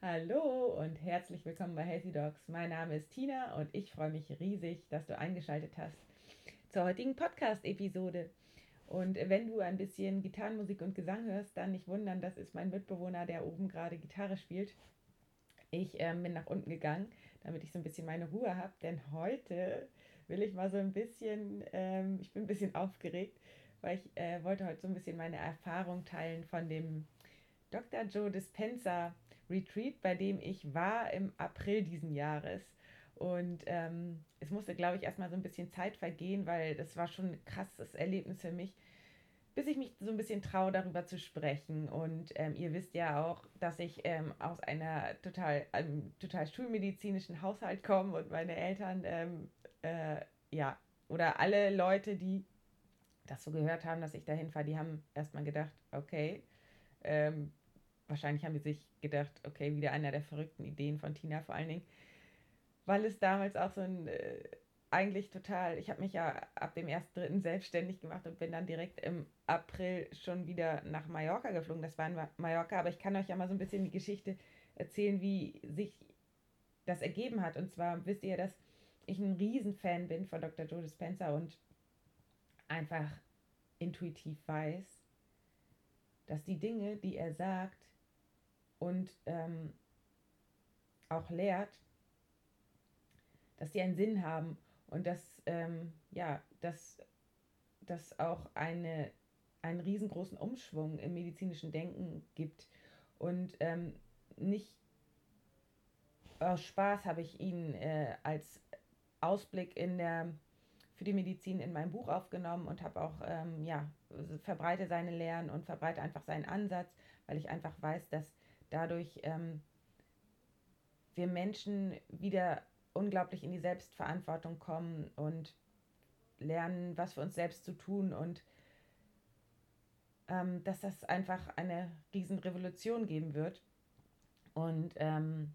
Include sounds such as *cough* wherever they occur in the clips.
Hallo und herzlich willkommen bei Healthy Dogs. Mein Name ist Tina und ich freue mich riesig, dass du eingeschaltet hast zur heutigen Podcast-Episode. Und wenn du ein bisschen Gitarrenmusik und Gesang hörst, dann nicht wundern, das ist mein Mitbewohner, der oben gerade Gitarre spielt. Ich ähm, bin nach unten gegangen, damit ich so ein bisschen meine Ruhe habe, denn heute will ich mal so ein bisschen, ähm, ich bin ein bisschen aufgeregt, weil ich äh, wollte heute so ein bisschen meine Erfahrung teilen von dem Dr. Joe Dispenza Retreat, bei dem ich war im April diesen Jahres. Und ähm, es musste, glaube ich, erstmal so ein bisschen Zeit vergehen, weil das war schon ein krasses Erlebnis für mich, bis ich mich so ein bisschen traue, darüber zu sprechen. Und ähm, ihr wisst ja auch, dass ich ähm, aus einer total, einem total schulmedizinischen Haushalt komme und meine Eltern, ähm, äh, ja, oder alle Leute, die das so gehört haben, dass ich dahin fahre, die haben erstmal gedacht, okay, ähm, wahrscheinlich haben die sich gedacht, okay, wieder einer der verrückten Ideen von Tina vor allen Dingen, weil es damals auch so ein, äh, eigentlich total, ich habe mich ja ab dem 1.3. selbstständig gemacht und bin dann direkt im April schon wieder nach Mallorca geflogen. Das war in Mallorca, aber ich kann euch ja mal so ein bisschen die Geschichte erzählen, wie sich das ergeben hat. Und zwar wisst ihr, dass ich ein Riesenfan bin von Dr. Joe Dispenza und einfach intuitiv weiß, dass die Dinge, die er sagt, und ähm, auch lehrt, dass die einen Sinn haben und dass, ähm, ja, dass, dass auch eine, einen riesengroßen Umschwung im medizinischen Denken gibt. Und ähm, nicht aus Spaß habe ich ihn äh, als Ausblick in der, für die Medizin in meinem Buch aufgenommen und habe auch, ähm, ja, verbreite seine Lehren und verbreite einfach seinen Ansatz, weil ich einfach weiß, dass dadurch ähm, wir Menschen wieder unglaublich in die Selbstverantwortung kommen und lernen, was für uns selbst zu tun und ähm, dass das einfach eine Riesenrevolution geben wird. Und ähm,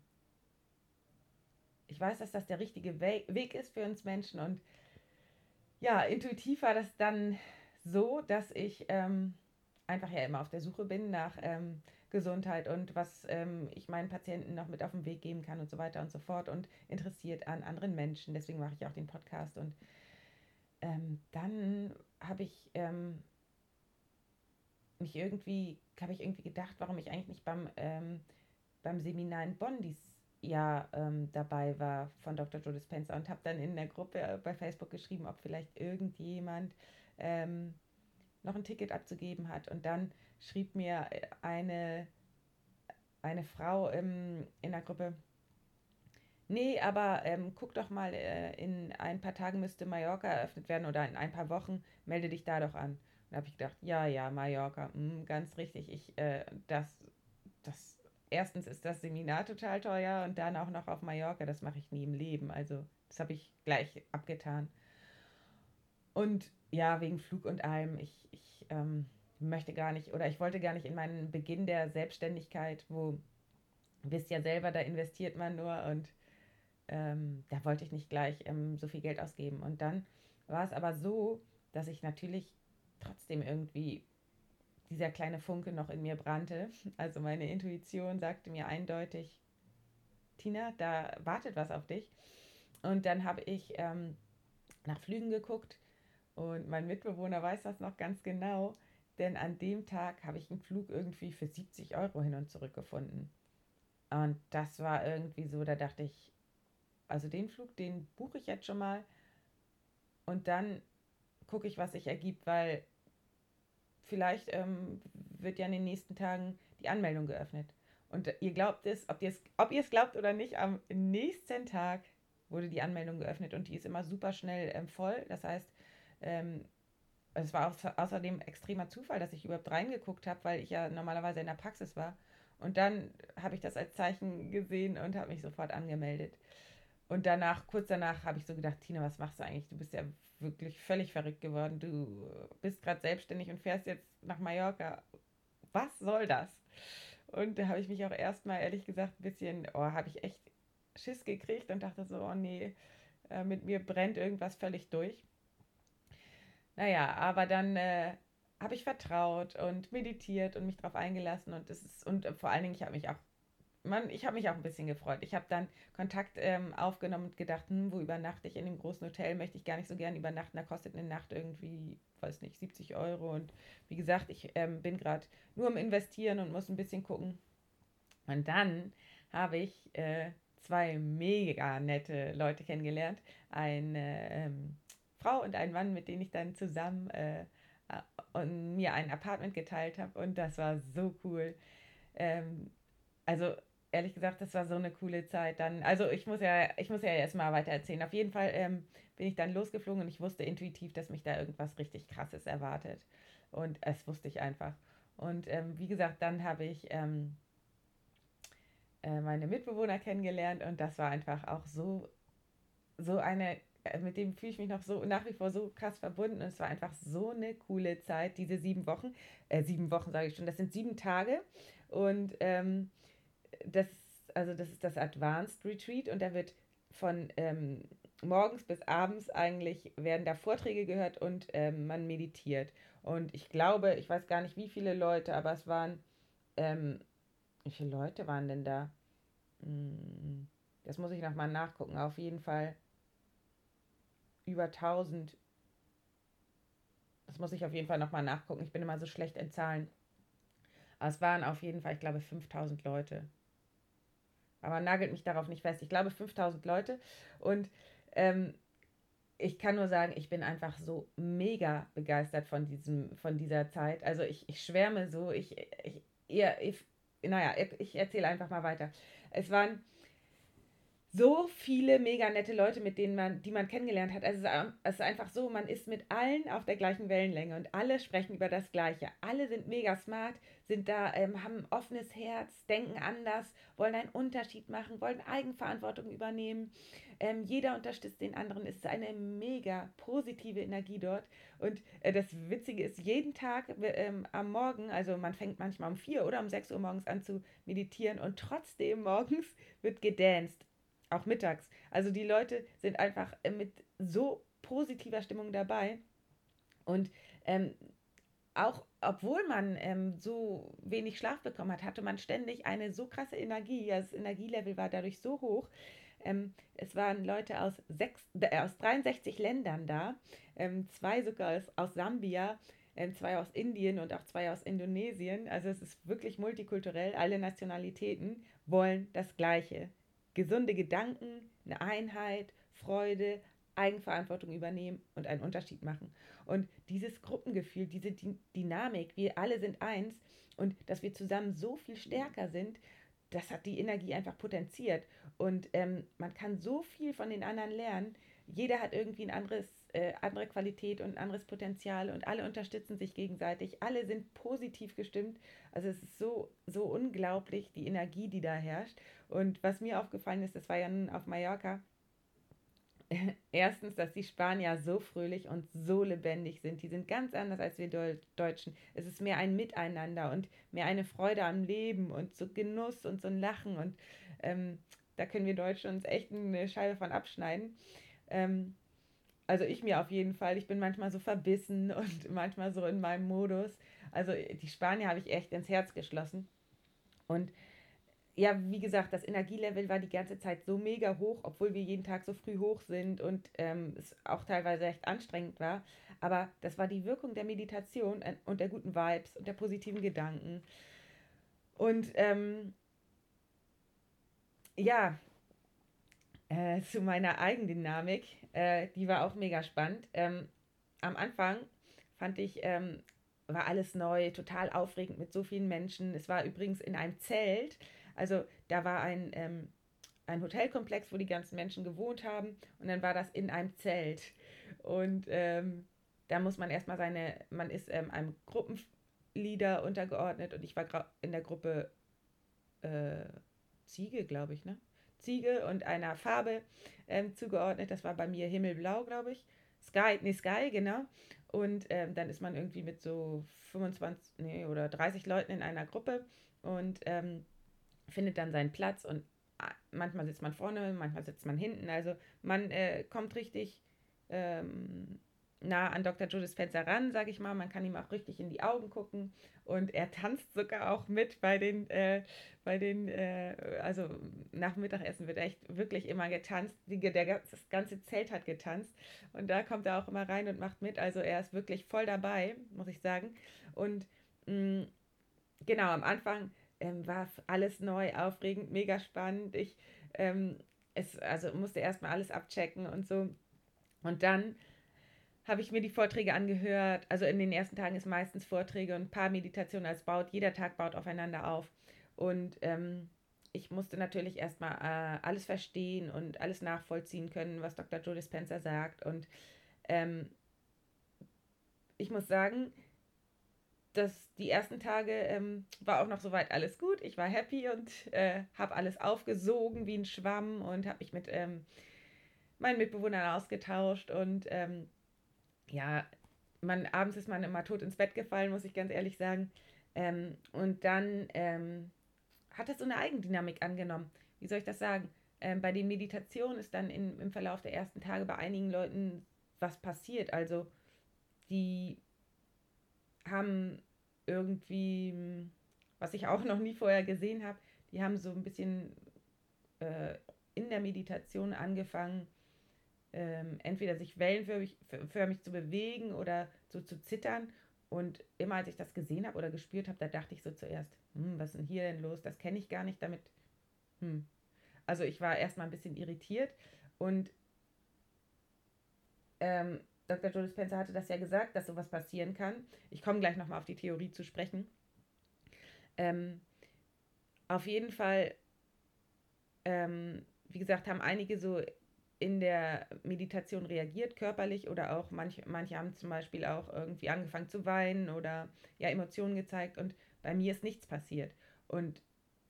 ich weiß, dass das der richtige We Weg ist für uns Menschen. Und ja, intuitiv war das dann so, dass ich ähm, einfach ja immer auf der Suche bin nach ähm, Gesundheit und was ähm, ich meinen Patienten noch mit auf den Weg geben kann und so weiter und so fort und interessiert an anderen Menschen. Deswegen mache ich auch den Podcast. Und ähm, dann habe ich ähm, mich irgendwie, habe ich irgendwie gedacht, warum ich eigentlich nicht beim, ähm, beim Seminar in Bonn dieses Jahr ähm, dabei war von Dr. Joe Dispenza und habe dann in der Gruppe bei Facebook geschrieben, ob vielleicht irgendjemand ähm, noch ein Ticket abzugeben hat. Und dann schrieb mir eine, eine Frau im, in der Gruppe, nee, aber ähm, guck doch mal, äh, in ein paar Tagen müsste Mallorca eröffnet werden oder in ein paar Wochen, melde dich da doch an. Da habe ich gedacht, ja, ja, Mallorca, mh, mm, ganz richtig, ich, äh, das, das, erstens ist das Seminar total teuer und dann auch noch auf Mallorca, das mache ich nie im Leben. Also das habe ich gleich abgetan. Und ja, wegen Flug und allem, ich, ich ähm, möchte gar nicht oder ich wollte gar nicht in meinen Beginn der Selbstständigkeit, wo wisst ja selber, da investiert man nur und ähm, da wollte ich nicht gleich ähm, so viel Geld ausgeben. Und dann war es aber so, dass ich natürlich trotzdem irgendwie dieser kleine Funke noch in mir brannte. Also meine Intuition sagte mir eindeutig, Tina, da wartet was auf dich. Und dann habe ich ähm, nach Flügen geguckt und mein Mitbewohner weiß das noch ganz genau. Denn an dem Tag habe ich einen Flug irgendwie für 70 Euro hin und zurück gefunden. Und das war irgendwie so, da dachte ich, also den Flug, den buche ich jetzt schon mal. Und dann gucke ich, was sich ergibt, weil vielleicht ähm, wird ja in den nächsten Tagen die Anmeldung geöffnet. Und ihr glaubt es, ob ihr es, ob glaubt oder nicht, am nächsten Tag wurde die Anmeldung geöffnet und die ist immer super schnell ähm, voll. Das heißt, ähm, es war außerdem extremer Zufall, dass ich überhaupt reingeguckt habe, weil ich ja normalerweise in der Praxis war. Und dann habe ich das als Zeichen gesehen und habe mich sofort angemeldet. Und danach, kurz danach, habe ich so gedacht, Tina, was machst du eigentlich? Du bist ja wirklich völlig verrückt geworden. Du bist gerade selbstständig und fährst jetzt nach Mallorca. Was soll das? Und da habe ich mich auch erstmal, ehrlich gesagt, ein bisschen, oh, habe ich echt Schiss gekriegt und dachte so, oh nee, äh, mit mir brennt irgendwas völlig durch. Naja, aber dann äh, habe ich vertraut und meditiert und mich darauf eingelassen und es ist, und vor allen Dingen, ich habe mich auch man, ich habe mich auch ein bisschen gefreut. Ich habe dann Kontakt ähm, aufgenommen und gedacht, hm, wo übernachte ich in dem großen Hotel? Möchte ich gar nicht so gern übernachten. Da kostet eine Nacht irgendwie, weiß nicht, 70 Euro. Und wie gesagt, ich ähm, bin gerade nur am Investieren und muss ein bisschen gucken. Und dann habe ich äh, zwei mega nette Leute kennengelernt. Eine ähm, Frau und ein Mann, mit denen ich dann zusammen äh, und mir ein Apartment geteilt habe. Und das war so cool. Ähm, also ehrlich gesagt, das war so eine coole Zeit. Dann, also ich muss ja, ich muss ja erstmal weiter erzählen. Auf jeden Fall ähm, bin ich dann losgeflogen und ich wusste intuitiv, dass mich da irgendwas richtig krasses erwartet. Und es wusste ich einfach. Und ähm, wie gesagt, dann habe ich ähm, äh, meine Mitbewohner kennengelernt und das war einfach auch so, so eine, äh, mit dem fühle ich mich noch so nach wie vor so krass verbunden und es war einfach so eine coole Zeit, diese sieben Wochen, äh, sieben Wochen sage ich schon, das sind sieben Tage und ähm, das, also das ist das Advanced Retreat und da wird von ähm, morgens bis abends eigentlich werden da Vorträge gehört und ähm, man meditiert. Und ich glaube, ich weiß gar nicht, wie viele Leute, aber es waren, ähm, wie viele Leute waren denn da? Hm, das muss ich nochmal nachgucken. Auf jeden Fall über 1000. Das muss ich auf jeden Fall nochmal nachgucken. Ich bin immer so schlecht in Zahlen. Aber es waren auf jeden Fall, ich glaube, 5000 Leute. Aber nagelt mich darauf nicht fest. Ich glaube 5000 Leute. Und ähm, ich kann nur sagen, ich bin einfach so mega begeistert von, diesem, von dieser Zeit. Also ich, ich schwärme so. Ich, ich, ihr, ich, naja, ich erzähle einfach mal weiter. Es waren so viele mega nette Leute, mit denen man, die man kennengelernt hat. Also es ist einfach so, man ist mit allen auf der gleichen Wellenlänge und alle sprechen über das Gleiche. Alle sind mega smart, sind da, ähm, haben ein offenes Herz, denken anders, wollen einen Unterschied machen, wollen Eigenverantwortung übernehmen. Ähm, jeder unterstützt den anderen. Es ist eine mega positive Energie dort. Und äh, das Witzige ist, jeden Tag ähm, am Morgen, also man fängt manchmal um 4 oder um 6 Uhr morgens an zu meditieren und trotzdem morgens *laughs* wird gedanced auch mittags. Also die Leute sind einfach äh, mit so positiver Stimmung dabei. Und ähm, auch obwohl man ähm, so wenig Schlaf bekommen hat, hatte man ständig eine so krasse Energie. Das Energielevel war dadurch so hoch. Ähm, es waren Leute aus, sechs, äh, aus 63 Ländern da, ähm, zwei sogar aus, aus Sambia, ähm, zwei aus Indien und auch zwei aus Indonesien. Also es ist wirklich multikulturell. Alle Nationalitäten wollen das Gleiche gesunde Gedanken, eine Einheit, Freude, Eigenverantwortung übernehmen und einen Unterschied machen. Und dieses Gruppengefühl, diese Dynamik, wir alle sind eins und dass wir zusammen so viel stärker sind, das hat die Energie einfach potenziert. Und ähm, man kann so viel von den anderen lernen. Jeder hat irgendwie ein anderes, äh, andere Qualität und anderes Potenzial und alle unterstützen sich gegenseitig. Alle sind positiv gestimmt. Also es ist so, so unglaublich, die Energie, die da herrscht. Und was mir aufgefallen ist, das war ja nun auf Mallorca, *laughs* erstens, dass die Spanier so fröhlich und so lebendig sind. Die sind ganz anders als wir Deutschen. Es ist mehr ein Miteinander und mehr eine Freude am Leben und so Genuss und so ein Lachen. Und ähm, da können wir Deutschen uns echt eine Scheibe von abschneiden. Ähm, also ich mir auf jeden Fall. Ich bin manchmal so verbissen *laughs* und manchmal so in meinem Modus. Also die Spanier habe ich echt ins Herz geschlossen. Und ja, wie gesagt, das Energielevel war die ganze Zeit so mega hoch, obwohl wir jeden Tag so früh hoch sind und ähm, es auch teilweise echt anstrengend war. Aber das war die Wirkung der Meditation und der guten Vibes und der positiven Gedanken. Und ähm, ja, äh, zu meiner Eigendynamik, äh, die war auch mega spannend. Ähm, am Anfang fand ich, ähm, war alles neu, total aufregend mit so vielen Menschen. Es war übrigens in einem Zelt also da war ein, ähm, ein Hotelkomplex, wo die ganzen Menschen gewohnt haben und dann war das in einem Zelt. Und ähm, da muss man erstmal seine, man ist ähm, einem Gruppenleader untergeordnet und ich war in der Gruppe äh, Ziege, glaube ich, ne? Ziege und einer Farbe ähm, zugeordnet. Das war bei mir Himmelblau, glaube ich. Sky, nee, Sky, genau. Und ähm, dann ist man irgendwie mit so 25 nee, oder 30 Leuten in einer Gruppe und ähm, findet dann seinen Platz und ah, manchmal sitzt man vorne, manchmal sitzt man hinten. Also man äh, kommt richtig, ähm, nah an Dr. Joe Dispenza ran, sage ich mal. Man kann ihm auch richtig in die Augen gucken und er tanzt sogar auch mit bei den, äh, bei den, äh, also nach Mittagessen wird echt wirklich immer getanzt. Die, der, das ganze Zelt hat getanzt und da kommt er auch immer rein und macht mit. Also er ist wirklich voll dabei, muss ich sagen. Und mh, mm, genau, am Anfang ähm, war alles neu, aufregend, mega spannend. Ich ähm, es, also musste erstmal alles abchecken und so. Und dann habe ich mir die Vorträge angehört. Also in den ersten Tagen ist meistens Vorträge und ein paar Meditationen als baut. Jeder Tag baut aufeinander auf. Und ähm, ich musste natürlich erstmal äh, alles verstehen und alles nachvollziehen können, was Dr. Joe Dispenza sagt. Und ähm, ich muss sagen, dass die ersten Tage ähm, war auch noch soweit alles gut. Ich war happy und äh, habe alles aufgesogen wie ein Schwamm und habe mich mit ähm, meinen Mitbewohnern ausgetauscht. Und ähm, ja, man, abends ist man immer tot ins Bett gefallen, muss ich ganz ehrlich sagen. Ähm, und dann ähm, hat es so eine Eigendynamik angenommen. Wie soll ich das sagen? Ähm, bei den Meditationen ist dann in, im Verlauf der ersten Tage bei einigen Leuten was passiert. Also die haben irgendwie, was ich auch noch nie vorher gesehen habe, die haben so ein bisschen äh, in der Meditation angefangen, ähm, entweder sich wellenförmig förmig zu bewegen oder so zu zittern. Und immer als ich das gesehen habe oder gespürt habe, da dachte ich so zuerst, hm, was ist denn hier denn los? Das kenne ich gar nicht damit. Hm. Also ich war erstmal ein bisschen irritiert und ähm, Dr. Joe Dispenza hatte das ja gesagt, dass sowas passieren kann. Ich komme gleich nochmal auf die Theorie zu sprechen. Ähm, auf jeden Fall, ähm, wie gesagt, haben einige so in der Meditation reagiert, körperlich oder auch manche, manche haben zum Beispiel auch irgendwie angefangen zu weinen oder ja Emotionen gezeigt und bei mir ist nichts passiert. Und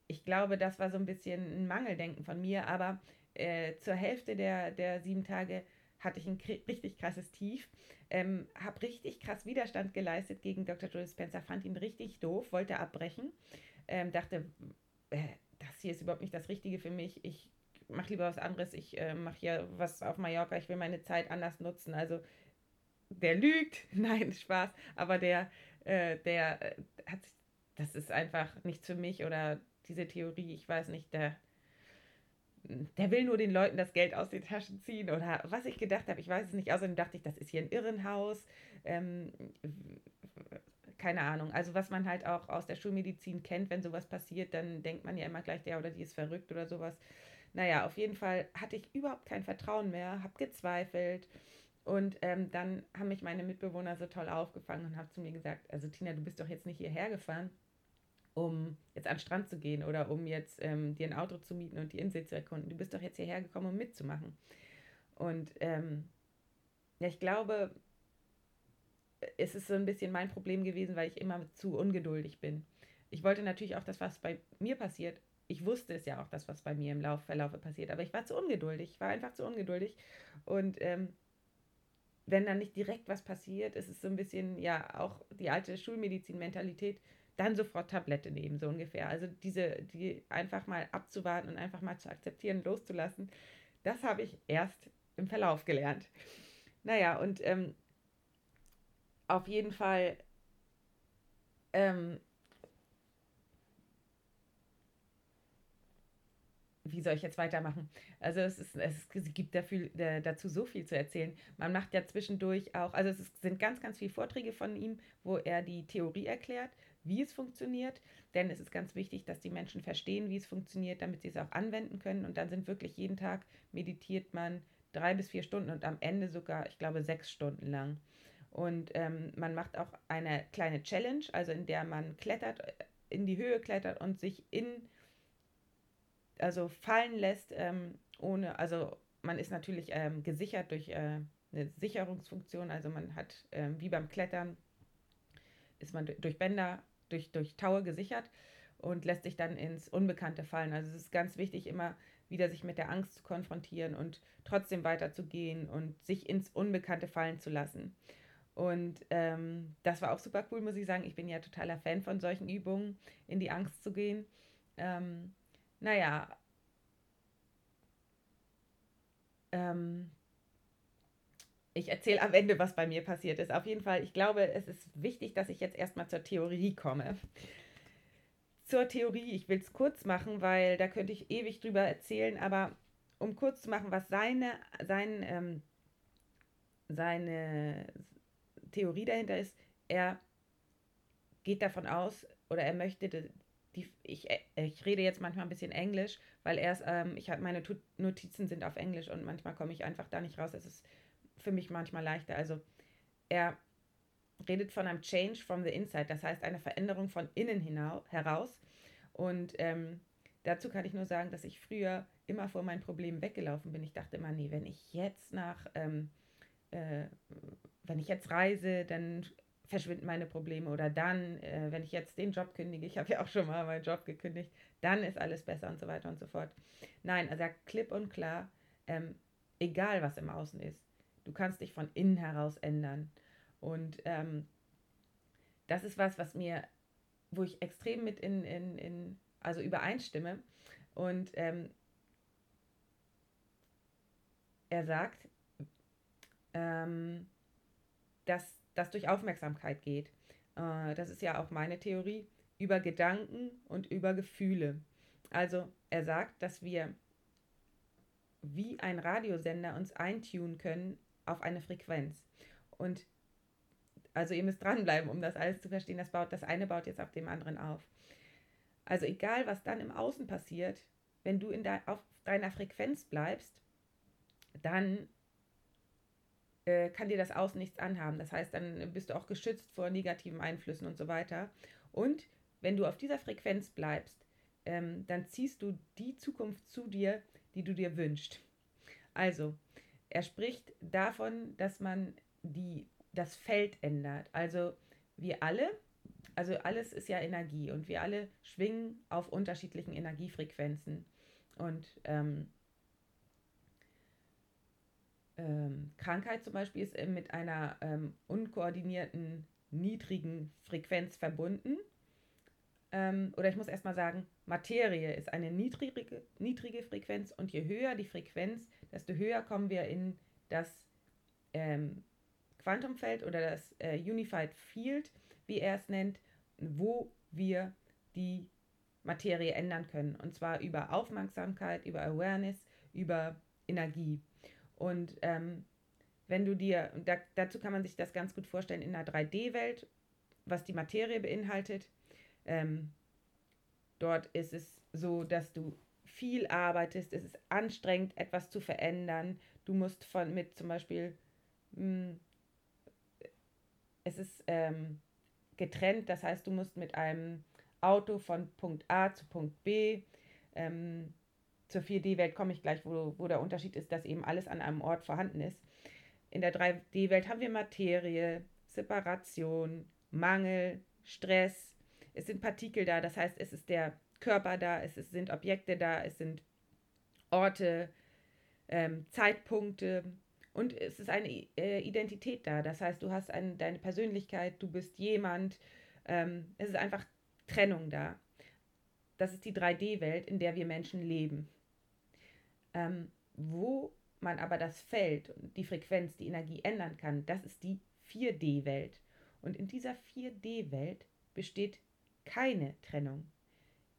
ich glaube, das war so ein bisschen ein Mangeldenken von mir, aber äh, zur Hälfte der, der sieben Tage hatte ich ein richtig krasses Tief, ähm, habe richtig krass Widerstand geleistet gegen Dr. Joe Spencer, fand ihn richtig doof, wollte abbrechen, ähm, dachte, äh, das hier ist überhaupt nicht das Richtige für mich, ich mache lieber was anderes, ich äh, mache hier was auf Mallorca, ich will meine Zeit anders nutzen, also der lügt, *laughs* nein, Spaß, aber der, äh, der äh, hat, das ist einfach nichts für mich oder diese Theorie, ich weiß nicht, der der will nur den Leuten das Geld aus den Taschen ziehen oder was ich gedacht habe, ich weiß es nicht. Außerdem dachte ich, das ist hier ein Irrenhaus. Ähm, keine Ahnung. Also was man halt auch aus der Schulmedizin kennt, wenn sowas passiert, dann denkt man ja immer gleich, der oder die ist verrückt oder sowas. Naja, auf jeden Fall hatte ich überhaupt kein Vertrauen mehr, habe gezweifelt. Und ähm, dann haben mich meine Mitbewohner so toll aufgefangen und haben zu mir gesagt, also Tina, du bist doch jetzt nicht hierher gefahren, um jetzt an den Strand zu gehen oder um jetzt ähm, dir ein Auto zu mieten und die Insel zu erkunden. Du bist doch jetzt hierher gekommen, um mitzumachen. Und ähm, ja, ich glaube, es ist so ein bisschen mein Problem gewesen, weil ich immer zu ungeduldig bin. Ich wollte natürlich auch das, was bei mir passiert. Ich wusste es ja auch, das, was bei mir im Lauf, passiert, aber ich war zu ungeduldig. Ich war einfach zu ungeduldig. Und ähm, wenn dann nicht direkt was passiert, ist es so ein bisschen, ja, auch die alte Schulmedizin-Mentalität dann sofort Tablette nehmen, so ungefähr. Also diese, die einfach mal abzuwarten und einfach mal zu akzeptieren, loszulassen, das habe ich erst im Verlauf gelernt. Naja, und ähm, auf jeden Fall ähm, wie soll ich jetzt weitermachen? Also es, ist, es gibt dafür, dazu so viel zu erzählen. Man macht ja zwischendurch auch, also es ist, sind ganz, ganz viele Vorträge von ihm, wo er die Theorie erklärt, wie es funktioniert. Denn es ist ganz wichtig, dass die Menschen verstehen, wie es funktioniert, damit sie es auch anwenden können. Und dann sind wirklich jeden Tag meditiert man drei bis vier Stunden und am Ende sogar, ich glaube, sechs Stunden lang. Und ähm, man macht auch eine kleine Challenge, also in der man klettert, äh, in die Höhe klettert und sich in also fallen lässt, ähm, ohne, also man ist natürlich ähm, gesichert durch äh, eine Sicherungsfunktion, also man hat ähm, wie beim Klettern, ist man durch Bänder, durch, durch Taue gesichert und lässt sich dann ins Unbekannte fallen. Also es ist ganz wichtig, immer wieder sich mit der Angst zu konfrontieren und trotzdem weiterzugehen und sich ins Unbekannte fallen zu lassen. Und ähm, das war auch super cool, muss ich sagen. Ich bin ja totaler Fan von solchen Übungen, in die Angst zu gehen. Ähm, naja, ähm, ich erzähle am Ende, was bei mir passiert ist. Auf jeden Fall, ich glaube, es ist wichtig, dass ich jetzt erstmal zur Theorie komme. Zur Theorie, ich will es kurz machen, weil da könnte ich ewig drüber erzählen, aber um kurz zu machen, was seine, sein, ähm, seine Theorie dahinter ist, er geht davon aus oder er möchte, die, ich, ich rede jetzt manchmal ein bisschen Englisch, weil erst, ähm, ich habe meine Notizen sind auf Englisch und manchmal komme ich einfach da nicht raus. Es ist für mich manchmal leichter. Also er redet von einem Change from the inside, das heißt eine Veränderung von innen heraus. Und ähm, dazu kann ich nur sagen, dass ich früher immer vor meinen Problemen weggelaufen bin. Ich dachte immer, nee, wenn ich jetzt nach, ähm, äh, wenn ich jetzt reise, dann verschwinden meine Probleme oder dann, äh, wenn ich jetzt den Job kündige, ich habe ja auch schon mal meinen Job gekündigt, dann ist alles besser und so weiter und so fort. Nein, er sagt klipp und klar, ähm, egal was im Außen ist, du kannst dich von innen heraus ändern. Und ähm, das ist was, was mir, wo ich extrem mit in, in, in also übereinstimme. Und ähm, er sagt, ähm, dass das durch Aufmerksamkeit geht. Äh, das ist ja auch meine Theorie über Gedanken und über Gefühle. Also er sagt, dass wir wie ein Radiosender uns eintunen können auf eine Frequenz. Und also ihr müsst dranbleiben, um das alles zu verstehen. Das, baut, das eine baut jetzt auf dem anderen auf. Also egal, was dann im Außen passiert, wenn du in de, auf deiner Frequenz bleibst, dann äh, kann dir das Außen nichts anhaben. Das heißt, dann bist du auch geschützt vor negativen Einflüssen und so weiter. Und wenn du auf dieser Frequenz bleibst, ähm, dann ziehst du die Zukunft zu dir, die du dir wünschst. Also, er spricht davon, dass man die, das Feld ändert. Also wir alle, also alles ist ja Energie und wir alle schwingen auf unterschiedlichen Energiefrequenzen. Und ähm, ähm, Krankheit zum Beispiel ist mit einer ähm, unkoordinierten, niedrigen Frequenz verbunden. Ähm, oder ich muss erstmal sagen, Materie ist eine niedrige, niedrige Frequenz und je höher die Frequenz, desto höher kommen wir in das ähm, Quantumfeld oder das äh, Unified Field, wie er es nennt, wo wir die Materie ändern können. Und zwar über Aufmerksamkeit, über Awareness, über Energie. Und ähm, wenn du dir, da, dazu kann man sich das ganz gut vorstellen in einer 3D-Welt, was die Materie beinhaltet. Ähm, dort ist es so, dass du viel arbeitest, es ist anstrengend, etwas zu verändern. Du musst von mit zum Beispiel, mh, hm, es ist ähm, getrennt, das heißt, du musst mit einem Auto von Punkt A zu Punkt B ähm, zur 4D-Welt komme ich gleich, wo, wo der Unterschied ist, dass eben alles an einem Ort vorhanden ist. In der 3D-Welt haben wir Materie, Separation, Mangel, Stress. Es sind Partikel da, das heißt, es ist der Körper da, es ist, sind Objekte da, es sind Orte, ähm, Zeitpunkte und es ist eine äh, Identität da. Das heißt, du hast ein, deine Persönlichkeit, du bist jemand. Ähm, es ist einfach Trennung da. Das ist die 3D-Welt, in der wir Menschen leben. Ähm, wo man aber das Feld und die Frequenz, die Energie ändern kann, das ist die 4D-Welt. Und in dieser 4D-Welt besteht keine Trennung.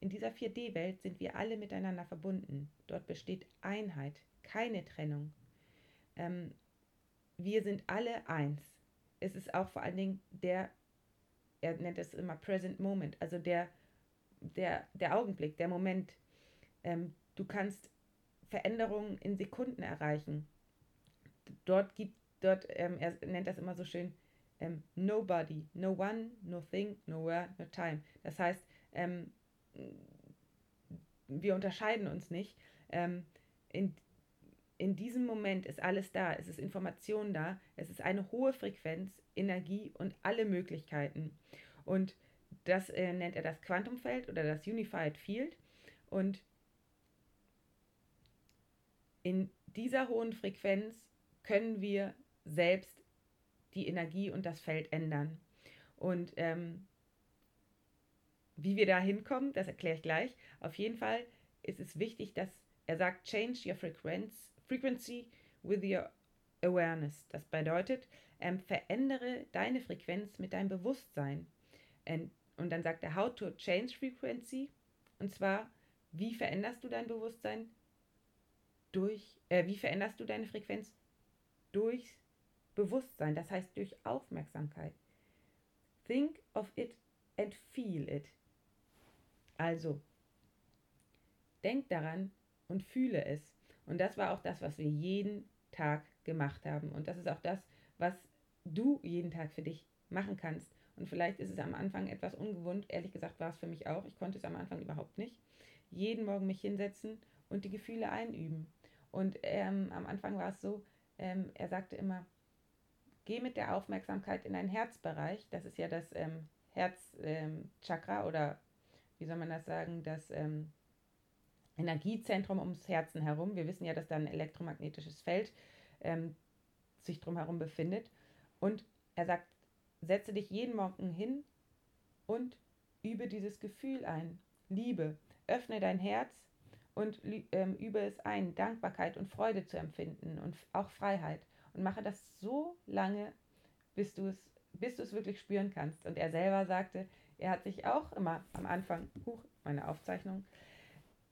In dieser 4D-Welt sind wir alle miteinander verbunden. Dort besteht Einheit, keine Trennung. Ähm, wir sind alle eins. Es ist auch vor allen Dingen der, er nennt es immer Present Moment, also der, der, der Augenblick, der Moment. Ähm, du kannst Veränderungen in Sekunden erreichen. Dort gibt, dort, ähm, er nennt das immer so schön, ähm, nobody, no one, no thing, nowhere, no time. Das heißt, ähm, wir unterscheiden uns nicht. Ähm, in, in diesem Moment ist alles da, es ist Information da, es ist eine hohe Frequenz, Energie und alle Möglichkeiten. Und das äh, nennt er das Quantumfeld oder das Unified Field. Und in dieser hohen Frequenz können wir selbst die Energie und das Feld ändern. Und ähm, wie wir da hinkommen, das erkläre ich gleich. Auf jeden Fall ist es wichtig, dass er sagt, change your frequency with your Awareness. Das bedeutet, ähm, verändere deine Frequenz mit deinem Bewusstsein. Und, und dann sagt er, how to change frequency. Und zwar, wie veränderst du dein Bewusstsein? Durch, äh, wie veränderst du deine Frequenz? Durch Bewusstsein, das heißt durch Aufmerksamkeit. Think of it and feel it. Also, denk daran und fühle es. Und das war auch das, was wir jeden Tag gemacht haben. Und das ist auch das, was du jeden Tag für dich machen kannst. Und vielleicht ist es am Anfang etwas ungewohnt. Ehrlich gesagt war es für mich auch. Ich konnte es am Anfang überhaupt nicht. Jeden Morgen mich hinsetzen und die Gefühle einüben. Und ähm, am Anfang war es so, ähm, er sagte immer, geh mit der Aufmerksamkeit in deinen Herzbereich. Das ist ja das ähm, Herzchakra ähm, oder wie soll man das sagen, das ähm, Energiezentrum ums Herzen herum. Wir wissen ja, dass da ein elektromagnetisches Feld ähm, sich drumherum befindet. Und er sagt, setze dich jeden Morgen hin und übe dieses Gefühl ein. Liebe, öffne dein Herz und ähm, übe es ein, Dankbarkeit und Freude zu empfinden und auch Freiheit. Und mache das so lange, bis du es, bis du es wirklich spüren kannst. Und er selber sagte, er hat sich auch immer am Anfang, huch, meine Aufzeichnung,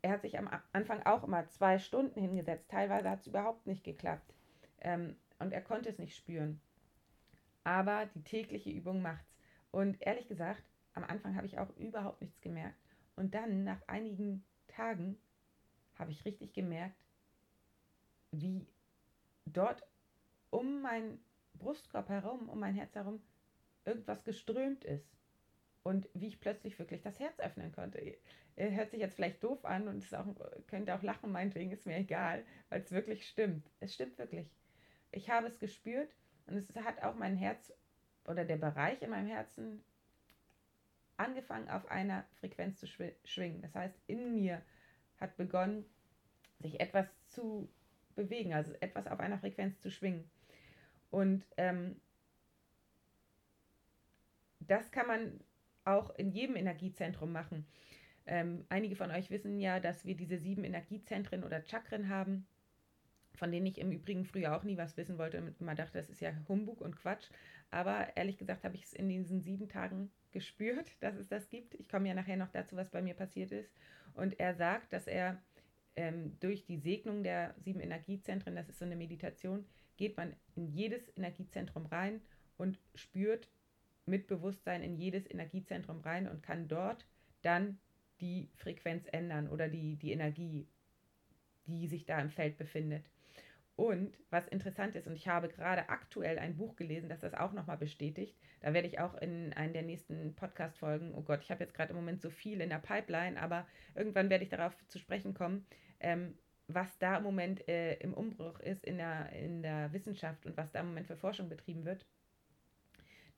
er hat sich am Anfang auch immer zwei Stunden hingesetzt. Teilweise hat es überhaupt nicht geklappt. Ähm, und er konnte es nicht spüren. Aber die tägliche Übung macht's. Und ehrlich gesagt, am Anfang habe ich auch überhaupt nichts gemerkt. Und dann, nach einigen Tagen, habe ich richtig gemerkt, wie dort um meinen Brustkorb herum, um mein Herz herum, irgendwas geströmt ist. Und wie ich plötzlich wirklich das Herz öffnen konnte. Hört sich jetzt vielleicht doof an und es auch, könnt auch lachen, meinetwegen, ist mir egal, weil es wirklich stimmt. Es stimmt wirklich. Ich habe es gespürt und es hat auch mein Herz oder der Bereich in meinem Herzen angefangen, auf einer Frequenz zu schwingen. Das heißt, in mir hat begonnen, sich etwas zu bewegen, also etwas auf einer Frequenz zu schwingen. Und ähm, das kann man auch in jedem Energiezentrum machen. Ähm, einige von euch wissen ja, dass wir diese sieben Energiezentren oder Chakren haben, von denen ich im Übrigen früher auch nie was wissen wollte und immer dachte, das ist ja Humbug und Quatsch. Aber ehrlich gesagt habe ich es in diesen sieben Tagen gespürt, *laughs* dass es das gibt. Ich komme ja nachher noch dazu, was bei mir passiert ist. Und er sagt, dass er ähm, durch die Segnung der sieben Energiezentren, das ist so eine Meditation, geht man in jedes Energiezentrum rein und spürt mit Bewusstsein in jedes Energiezentrum rein und kann dort dann die Frequenz ändern oder die, die Energie, die sich da im Feld befindet. Und was interessant ist, und ich habe gerade aktuell ein Buch gelesen, das das auch nochmal bestätigt. Da werde ich auch in einer der nächsten Podcast-Folgen, oh Gott, ich habe jetzt gerade im Moment so viel in der Pipeline, aber irgendwann werde ich darauf zu sprechen kommen, ähm, was da im Moment äh, im Umbruch ist in der, in der Wissenschaft und was da im Moment für Forschung betrieben wird,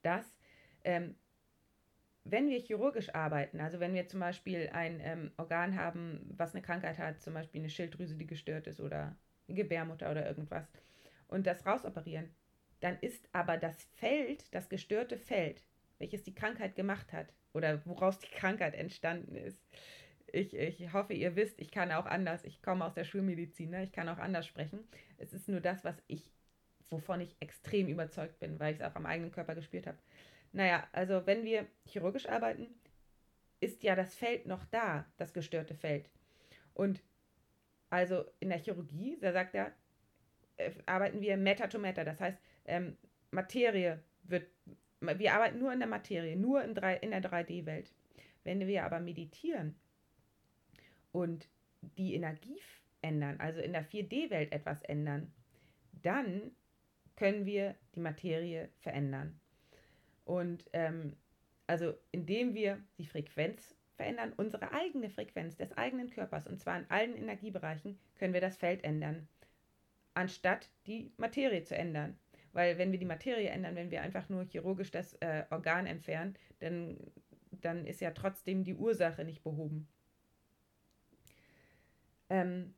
dass ähm, wenn wir chirurgisch arbeiten, also wenn wir zum Beispiel ein ähm, Organ haben, was eine Krankheit hat, zum Beispiel eine Schilddrüse, die gestört ist oder Gebärmutter oder irgendwas, und das rausoperieren, dann ist aber das Feld, das gestörte Feld, welches die Krankheit gemacht hat oder woraus die Krankheit entstanden ist, ich, ich hoffe, ihr wisst, ich kann auch anders. Ich komme aus der Schulmedizin, ne? ich kann auch anders sprechen. Es ist nur das, was ich, wovon ich extrem überzeugt bin, weil ich es auch am eigenen Körper gespürt habe. Naja, also wenn wir chirurgisch arbeiten, ist ja das Feld noch da, das gestörte Feld. Und also in der Chirurgie, da sagt er, äh, arbeiten wir Meta to Meta, das heißt, ähm, Materie wird, wir arbeiten nur in der Materie, nur in, drei, in der 3D-Welt. Wenn wir aber meditieren, und die Energie ändern, also in der 4D-Welt etwas ändern, dann können wir die Materie verändern. Und ähm, also indem wir die Frequenz verändern, unsere eigene Frequenz des eigenen Körpers, und zwar in allen Energiebereichen, können wir das Feld ändern, anstatt die Materie zu ändern. Weil wenn wir die Materie ändern, wenn wir einfach nur chirurgisch das äh, Organ entfernen, dann, dann ist ja trotzdem die Ursache nicht behoben. Ähm,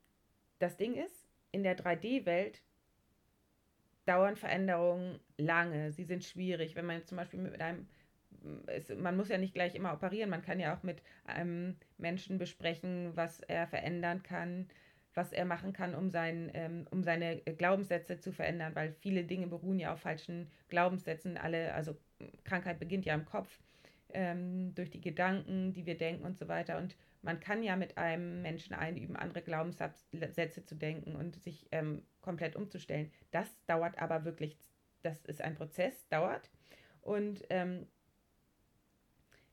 das Ding ist, in der 3D-Welt dauern Veränderungen lange. Sie sind schwierig. Wenn man zum Beispiel mit einem, es, man muss ja nicht gleich immer operieren, man kann ja auch mit einem Menschen besprechen, was er verändern kann. was er machen kann, um, sein, ähm, um seine Glaubenssätze zu verändern, weil viele Dinge beruhen ja auf falschen Glaubenssätzen. Alle, also Krankheit beginnt ja im Kopf ähm, durch die Gedanken, die wir denken und so weiter. Und man kann ja mit einem Menschen einüben, andere Glaubenssätze zu denken und sich ähm, komplett umzustellen. Das dauert aber wirklich, das ist ein Prozess, dauert. Und ähm,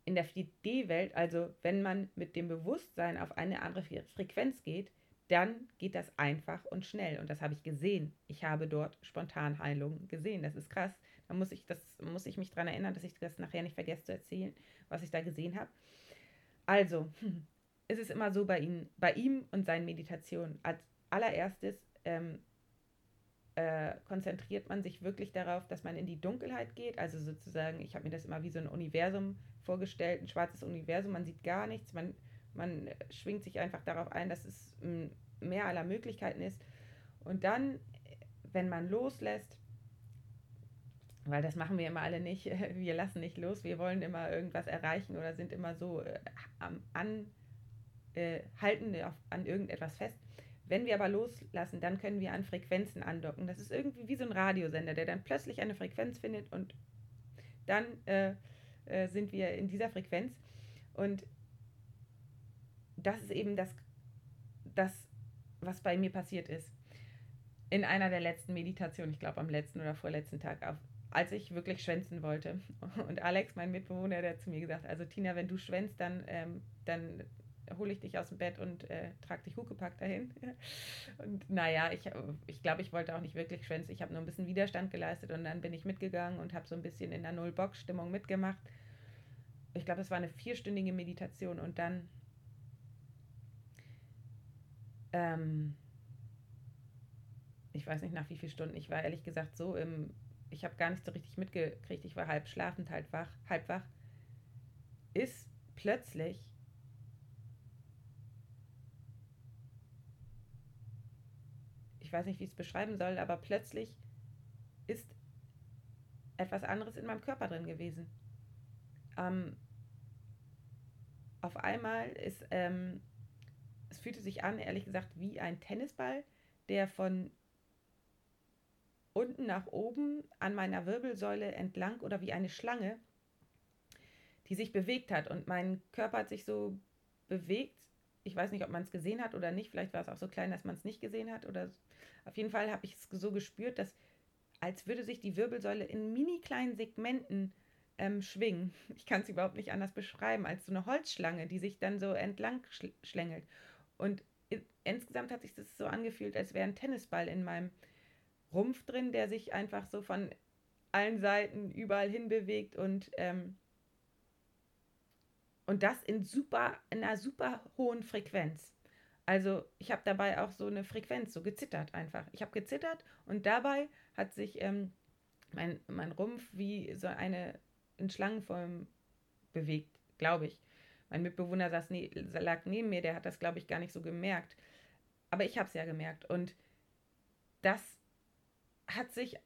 in der 4D-Welt, also wenn man mit dem Bewusstsein auf eine andere Frequenz geht, dann geht das einfach und schnell. Und das habe ich gesehen. Ich habe dort Spontanheilungen gesehen. Das ist krass. Da muss ich, das, muss ich mich daran erinnern, dass ich das nachher nicht vergesse zu erzählen, was ich da gesehen habe. Also, *laughs* ist es immer so bei, ihn, bei ihm und seinen Meditationen. Als allererstes ähm, äh, konzentriert man sich wirklich darauf, dass man in die Dunkelheit geht. Also sozusagen, ich habe mir das immer wie so ein Universum vorgestellt, ein schwarzes Universum. Man sieht gar nichts, man, man schwingt sich einfach darauf ein, dass es mehr aller Möglichkeiten ist. Und dann, wenn man loslässt, weil das machen wir immer alle nicht, *laughs* wir lassen nicht los, wir wollen immer irgendwas erreichen oder sind immer so äh, am an äh, halten auf, an irgendetwas fest. Wenn wir aber loslassen, dann können wir an Frequenzen andocken. Das ist irgendwie wie so ein Radiosender, der dann plötzlich eine Frequenz findet und dann äh, äh, sind wir in dieser Frequenz. Und das ist eben das, das, was bei mir passiert ist. In einer der letzten Meditationen, ich glaube am letzten oder vorletzten Tag, auf, als ich wirklich schwänzen wollte. *laughs* Und Alex, mein Mitbewohner, der hat zu mir gesagt, also Tina, wenn du schwänzt, dann, ähm, dann hole ich dich aus dem Bett und äh, trage dich Huckepack dahin. *laughs* und naja, ich, ich glaube, ich wollte auch nicht wirklich schwänzen. Ich habe nur ein bisschen Widerstand geleistet und dann bin ich mitgegangen und habe so ein bisschen in der Null-Bock-Stimmung mitgemacht. Ich glaube, es war eine vierstündige Meditation und dann ähm, ich weiß nicht nach wie vielen Stunden. Ich war ehrlich gesagt so im, ich habe gar nicht so richtig mitgekriegt. Ich war halb schlafend, halb wach, halb wach. Ist plötzlich weiß nicht, wie ich es beschreiben soll, aber plötzlich ist etwas anderes in meinem Körper drin gewesen. Ähm, auf einmal ist, ähm, es fühlte sich an, ehrlich gesagt, wie ein Tennisball, der von unten nach oben an meiner Wirbelsäule entlang oder wie eine Schlange, die sich bewegt hat. Und mein Körper hat sich so bewegt. Ich weiß nicht, ob man es gesehen hat oder nicht. Vielleicht war es auch so klein, dass man es nicht gesehen hat oder auf jeden Fall habe ich es so gespürt, dass als würde sich die Wirbelsäule in mini kleinen Segmenten ähm, schwingen. *laughs* Ich kann es überhaupt nicht anders beschreiben, als so eine Holzschlange, die sich dann so entlang schlängelt. Und insgesamt hat sich das so angefühlt, als wäre ein Tennisball in meinem Rumpf drin, der sich einfach so von allen Seiten überall hin bewegt und, ähm, und das in super, in einer super hohen Frequenz. Also ich habe dabei auch so eine Frequenz, so gezittert einfach. Ich habe gezittert und dabei hat sich ähm, mein, mein Rumpf wie so eine in Schlangenform bewegt, glaube ich. Mein Mitbewohner saß ne, lag neben mir, der hat das, glaube ich, gar nicht so gemerkt. Aber ich habe es ja gemerkt. Und das hat sich,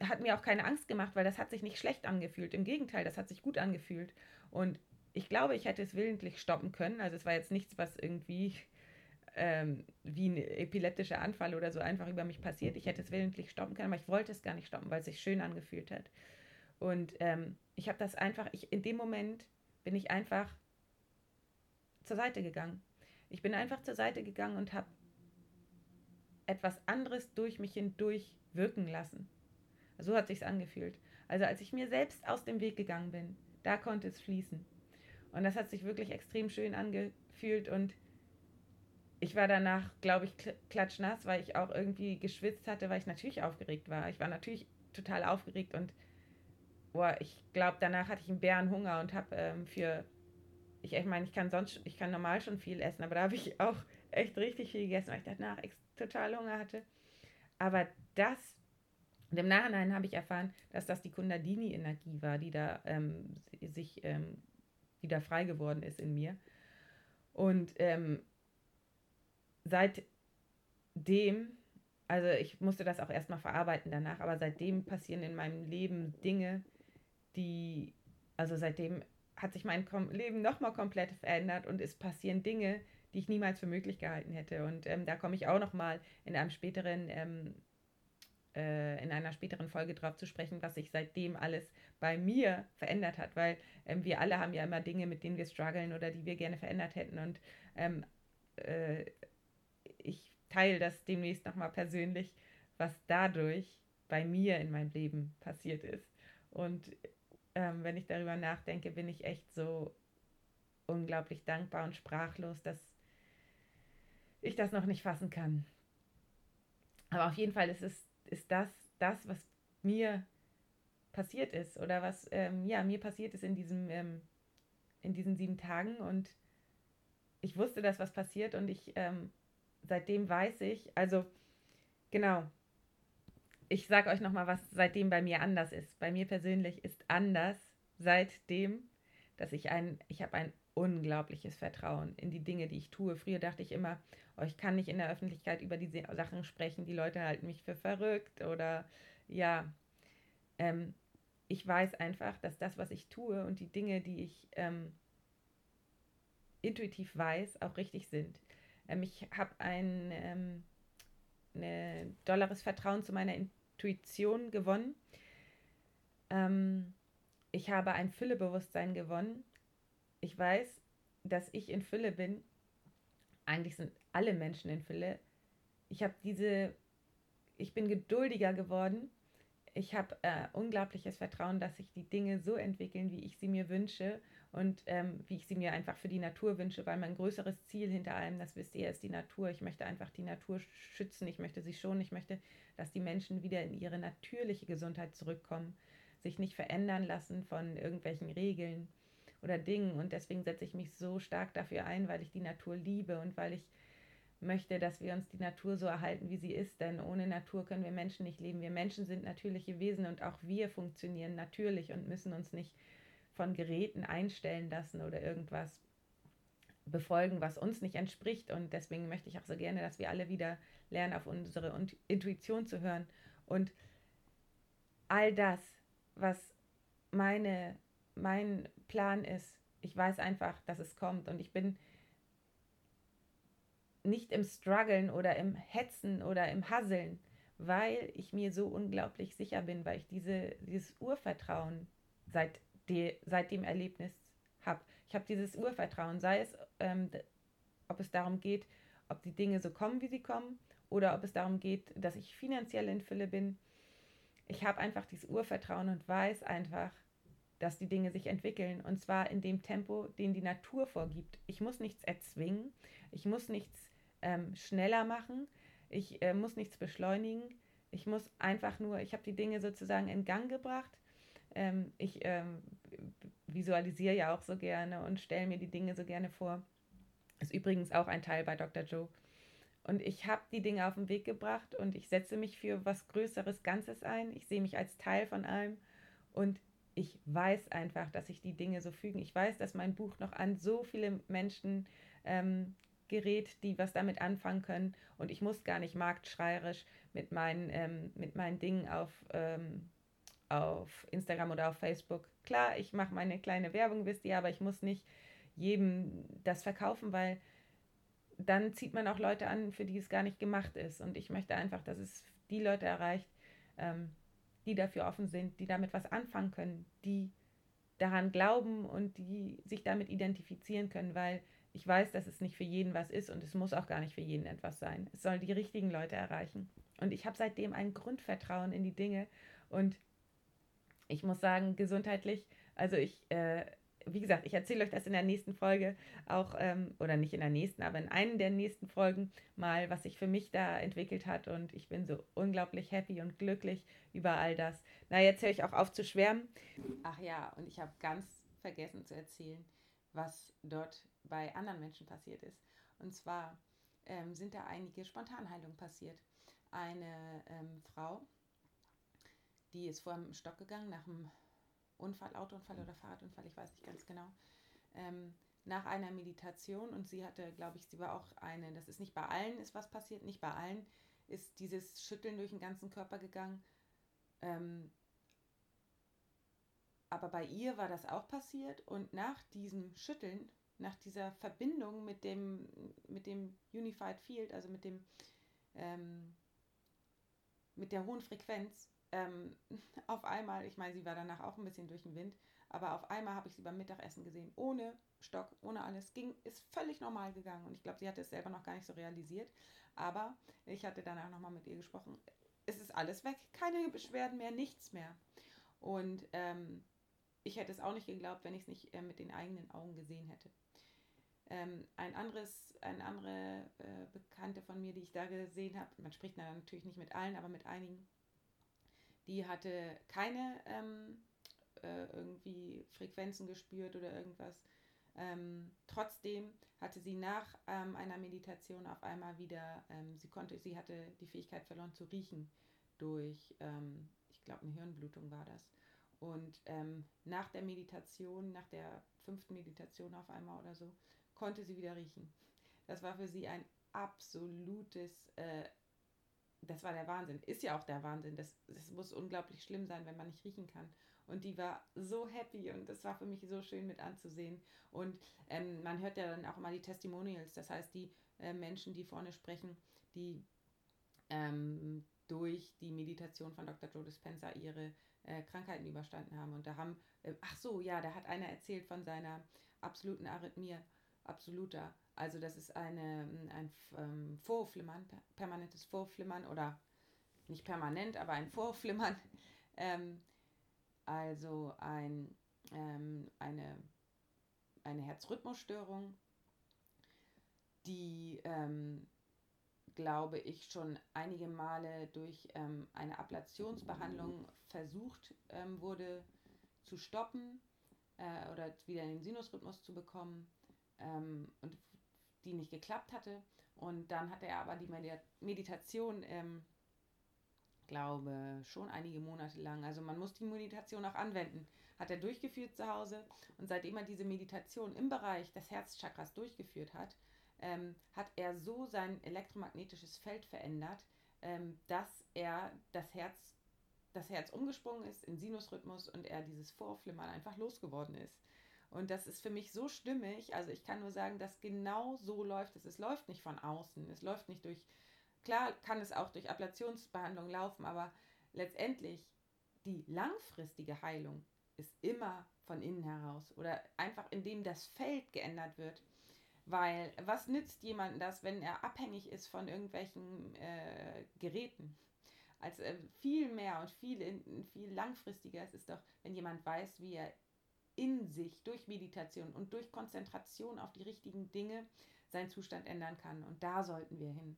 hat mir auch keine Angst gemacht, weil das hat sich nicht schlecht angefühlt. Im Gegenteil, das hat sich gut angefühlt. Und ich glaube, ich hätte es willentlich stoppen können. Also es war jetzt nichts, was irgendwie ähm, wie ein epileptischer Anfall oder so einfach über mich passiert. Ich hätte es willentlich stoppen können, aber ich wollte es gar nicht stoppen, weil es sich schön angefühlt hat. Und ähm, ich habe das einfach, ich, in dem Moment bin ich einfach zur Seite gegangen. Ich bin einfach zur Seite gegangen und habe etwas anderes durch mich hindurch wirken lassen. So hat sich's angefühlt. Also als ich mir selbst aus dem Weg gegangen bin, da konnte es fließen. Und das hat sich wirklich extrem schön angefühlt und ich war danach, glaube ich, klatschnass, weil ich auch irgendwie geschwitzt hatte, weil ich natürlich aufgeregt war. Ich war natürlich total aufgeregt und boah, ich glaube, danach hatte ich einen Bärenhunger und habe ähm, für, ich, ich meine, ich kann sonst, ich kann normal schon viel essen, aber da habe ich auch echt richtig viel gegessen, weil ich danach total Hunger hatte. Aber das, und im Nachhinein habe ich erfahren, dass das die Kundalini-Energie war, die da ähm, sich ähm, wieder frei geworden ist in mir. Und ähm, seitdem, also ich musste das auch erstmal verarbeiten danach, aber seitdem passieren in meinem Leben Dinge, die, also seitdem hat sich mein Kom Leben nochmal komplett verändert und es passieren Dinge, die ich niemals für möglich gehalten hätte. Und ähm, da komme ich auch nochmal in einem späteren, ähm, äh, in einer späteren Folge drauf zu sprechen, was sich seitdem alles bei mir verändert hat, weil ähm, wir alle haben ja immer Dinge, mit denen wir strugglen oder die wir gerne verändert hätten. Und ähm, äh, ich teile das demnächst nochmal persönlich, was dadurch bei mir in meinem Leben passiert ist. Und ähm, wenn ich darüber nachdenke, bin ich echt so unglaublich dankbar und sprachlos, dass ich das noch nicht fassen kann. Aber auf jeden Fall ist es ist das, das, was mir passiert ist oder was ähm, ja mir passiert ist in diesem ähm, in diesen sieben Tagen und ich wusste, dass was passiert und ich ähm, seitdem weiß ich, also genau, ich sage euch nochmal, was seitdem bei mir anders ist. Bei mir persönlich ist anders seitdem, dass ich ein, ich habe ein unglaubliches Vertrauen in die Dinge, die ich tue. Früher dachte ich immer, oh, ich kann nicht in der Öffentlichkeit über diese Sachen sprechen, die Leute halten mich für verrückt oder ja, ähm, ich weiß einfach, dass das, was ich tue und die Dinge, die ich ähm, intuitiv weiß, auch richtig sind. Ähm, ich habe ein ähm, ein dolleres Vertrauen zu meiner Intuition gewonnen. Ähm, ich habe ein Füllebewusstsein gewonnen. Ich weiß, dass ich in Fülle bin. Eigentlich sind alle Menschen in Fülle. Ich habe diese, ich bin geduldiger geworden. Ich habe äh, unglaubliches Vertrauen, dass sich die Dinge so entwickeln, wie ich sie mir wünsche und ähm, wie ich sie mir einfach für die Natur wünsche, weil mein größeres Ziel hinter allem, das wisst ihr, ist die Natur. Ich möchte einfach die Natur schützen, ich möchte sie schonen, ich möchte, dass die Menschen wieder in ihre natürliche Gesundheit zurückkommen, sich nicht verändern lassen von irgendwelchen Regeln oder Dingen. Und deswegen setze ich mich so stark dafür ein, weil ich die Natur liebe und weil ich möchte, dass wir uns die Natur so erhalten, wie sie ist. Denn ohne Natur können wir Menschen nicht leben. Wir Menschen sind natürliche Wesen und auch wir funktionieren natürlich und müssen uns nicht von Geräten einstellen lassen oder irgendwas befolgen, was uns nicht entspricht. Und deswegen möchte ich auch so gerne, dass wir alle wieder lernen, auf unsere Intuition zu hören. Und all das, was meine, mein Plan ist, ich weiß einfach, dass es kommt. Und ich bin nicht im Struggeln oder im Hetzen oder im Hasseln, weil ich mir so unglaublich sicher bin, weil ich diese, dieses Urvertrauen seit die, seit dem Erlebnis habe. Ich habe dieses Urvertrauen, sei es, ähm, ob es darum geht, ob die Dinge so kommen, wie sie kommen, oder ob es darum geht, dass ich finanziell in Fülle bin. Ich habe einfach dieses Urvertrauen und weiß einfach, dass die Dinge sich entwickeln und zwar in dem Tempo, den die Natur vorgibt. Ich muss nichts erzwingen, ich muss nichts ähm, schneller machen, ich äh, muss nichts beschleunigen. Ich muss einfach nur, ich habe die Dinge sozusagen in Gang gebracht ähm, ich ähm, visualisiere ja auch so gerne und stelle mir die Dinge so gerne vor. Ist übrigens auch ein Teil bei Dr. Joe. Und ich habe die Dinge auf den Weg gebracht und ich setze mich für was Größeres Ganzes ein. Ich sehe mich als Teil von allem und ich weiß einfach, dass sich die Dinge so fügen. Ich weiß, dass mein Buch noch an so viele Menschen ähm, gerät, die was damit anfangen können. Und ich muss gar nicht marktschreierisch mit meinen, ähm, mit meinen Dingen auf ähm, auf Instagram oder auf Facebook. Klar, ich mache meine kleine Werbung, wisst ihr, aber ich muss nicht jedem das verkaufen, weil dann zieht man auch Leute an, für die es gar nicht gemacht ist. Und ich möchte einfach, dass es die Leute erreicht, ähm, die dafür offen sind, die damit was anfangen können, die daran glauben und die sich damit identifizieren können, weil ich weiß, dass es nicht für jeden was ist und es muss auch gar nicht für jeden etwas sein. Es soll die richtigen Leute erreichen. Und ich habe seitdem ein Grundvertrauen in die Dinge und ich muss sagen, gesundheitlich, also ich, äh, wie gesagt, ich erzähle euch das in der nächsten Folge auch, ähm, oder nicht in der nächsten, aber in einer der nächsten Folgen mal, was sich für mich da entwickelt hat. Und ich bin so unglaublich happy und glücklich über all das. Na, jetzt höre ich auch auf zu schwärmen. Ach ja, und ich habe ganz vergessen zu erzählen, was dort bei anderen Menschen passiert ist. Und zwar ähm, sind da einige Spontanheilungen passiert. Eine ähm, Frau, die ist vor dem Stock gegangen nach einem Unfall, Autounfall oder Fahrradunfall, ich weiß nicht ganz genau. Ähm, nach einer Meditation und sie hatte, glaube ich, sie war auch eine, das ist nicht bei allen ist was passiert, nicht bei allen ist dieses Schütteln durch den ganzen Körper gegangen. Ähm, aber bei ihr war das auch passiert und nach diesem Schütteln nach dieser Verbindung mit dem, mit dem Unified Field, also mit dem ähm, mit der hohen Frequenz, ähm, *laughs* auf einmal, ich meine, sie war danach auch ein bisschen durch den Wind, aber auf einmal habe ich sie beim Mittagessen gesehen, ohne Stock, ohne alles. Ging, ist völlig normal gegangen. Und ich glaube, sie hatte es selber noch gar nicht so realisiert. Aber ich hatte danach nochmal mit ihr gesprochen. Es ist alles weg. Keine Beschwerden mehr, nichts mehr. Und ähm, ich hätte es auch nicht geglaubt, wenn ich es nicht äh, mit den eigenen Augen gesehen hätte. Ähm, ein anderes, eine andere äh, Bekannte von mir, die ich da gesehen habe, man spricht natürlich nicht mit allen, aber mit einigen, die hatte keine ähm, äh, irgendwie Frequenzen gespürt oder irgendwas. Ähm, trotzdem hatte sie nach ähm, einer Meditation auf einmal wieder, ähm, sie konnte, sie hatte die Fähigkeit verloren zu riechen durch, ähm, ich glaube, eine Hirnblutung war das. Und ähm, nach der Meditation, nach der fünften Meditation auf einmal oder so, konnte sie wieder riechen. Das war für sie ein absolutes, äh, das war der Wahnsinn. Ist ja auch der Wahnsinn. Das, das muss unglaublich schlimm sein, wenn man nicht riechen kann. Und die war so happy und das war für mich so schön mit anzusehen. Und ähm, man hört ja dann auch immer die Testimonials, das heißt die äh, Menschen, die vorne sprechen, die ähm, durch die Meditation von Dr. Joe Dispenza ihre äh, Krankheiten überstanden haben. Und da haben, äh, ach so, ja, da hat einer erzählt von seiner absoluten Arrhythmie, absoluter. Also das ist eine, ein ähm, Vorflimmern, permanentes Vorflimmern oder nicht permanent, aber ein Vorflimmern. *laughs* Ähm, also ein, ähm, eine, eine Herzrhythmusstörung, die, ähm, glaube ich, schon einige Male durch ähm, eine Ablationsbehandlung versucht ähm, wurde zu stoppen äh, oder wieder in den Sinusrhythmus zu bekommen ähm, und die nicht geklappt hatte. Und dann hatte er aber die Meditation ähm, glaube, schon einige Monate lang. Also man muss die Meditation auch anwenden. Hat er durchgeführt zu Hause und seitdem er diese Meditation im Bereich des Herzchakras durchgeführt hat, ähm, hat er so sein elektromagnetisches Feld verändert, ähm, dass er das Herz, das Herz umgesprungen ist in Sinusrhythmus und er dieses Vorflimmern einfach losgeworden ist. Und das ist für mich so stimmig. Also ich kann nur sagen, dass genau so läuft es. Es läuft nicht von außen. Es läuft nicht durch Klar kann es auch durch Ablationsbehandlung laufen, aber letztendlich die langfristige Heilung ist immer von innen heraus oder einfach indem das Feld geändert wird. Weil was nützt jemandem das, wenn er abhängig ist von irgendwelchen äh, Geräten? Also äh, viel mehr und viel, in, viel langfristiger ist es doch, wenn jemand weiß, wie er in sich durch Meditation und durch Konzentration auf die richtigen Dinge seinen Zustand ändern kann. Und da sollten wir hin.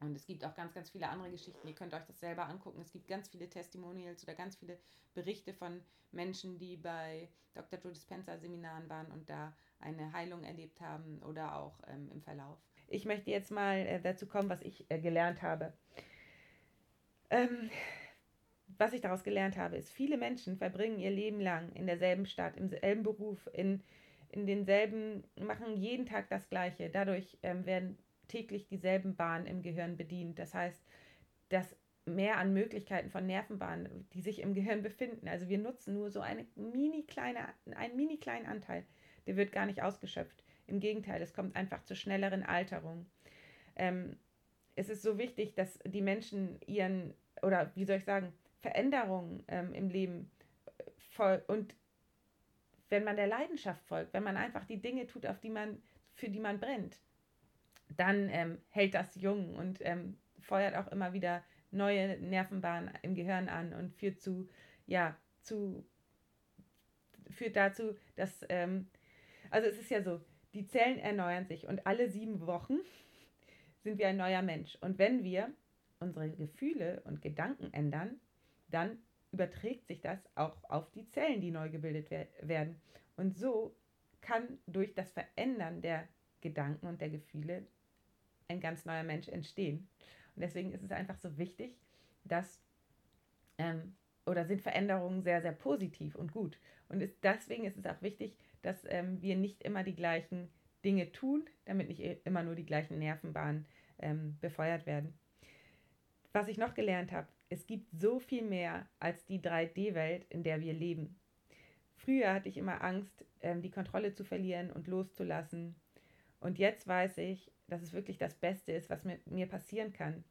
Und es gibt auch ganz, ganz viele andere Geschichten. Ihr könnt euch das selber angucken. Es gibt ganz viele Testimonials oder ganz viele Berichte von Menschen, die bei Dr. Joe Dispenza Seminaren waren und da eine Heilung erlebt haben oder auch ähm, im Verlauf. Ich möchte jetzt mal äh, dazu kommen, was ich äh, gelernt habe. Ähm, was ich daraus gelernt habe, ist, viele Menschen verbringen ihr Leben lang in derselben Stadt, im selben Beruf, in, in denselben, machen jeden Tag das Gleiche. Dadurch ähm, werden täglich dieselben Bahnen im Gehirn bedient. Das heißt, das mehr an Möglichkeiten von Nervenbahnen, die sich im Gehirn befinden. Also wir nutzen nur so eine mini kleine, einen mini kleinen Anteil. Der wird gar nicht ausgeschöpft. Im Gegenteil, es kommt einfach zur schnelleren Alterung. Ähm, es ist so wichtig, dass die Menschen ihren, oder wie soll ich sagen, Veränderungen ähm, im Leben voll und wenn man der Leidenschaft folgt, wenn man einfach die Dinge tut, auf die man, für die man brennt, dann ähm, hält das jung und ähm, feuert auch immer wieder neue Nervenbahnen im Gehirn an und führt zu, ja, zu, führt dazu, dass, ähm, also es ist ja so, die Zellen erneuern sich und alle sieben Wochen sind wir ein neuer Mensch. Und wenn wir unsere Gefühle und Gedanken ändern, dann überträgt sich das auch auf die Zellen, die neu gebildet werden. Und so kann durch das Verändern der Gedanken und der Gefühle ein ganz neuer Mensch entstehen. Und deswegen ist es einfach so wichtig, dass ähm, oder sind Veränderungen sehr, sehr positiv und gut. Und ist, deswegen ist es auch wichtig, dass ähm, wir nicht immer die gleichen Dinge tun, damit nicht immer nur die gleichen Nervenbahnen ähm, befeuert werden. Was ich noch gelernt habe, es gibt so viel mehr als die 3D-Welt, in der wir leben. früher hatte ich immer Angst, ähm, die Kontrolle zu verlieren und loszulassen. Und jetzt weiß ich, dass es wirklich das Beste ist, was mir, mir passieren kann.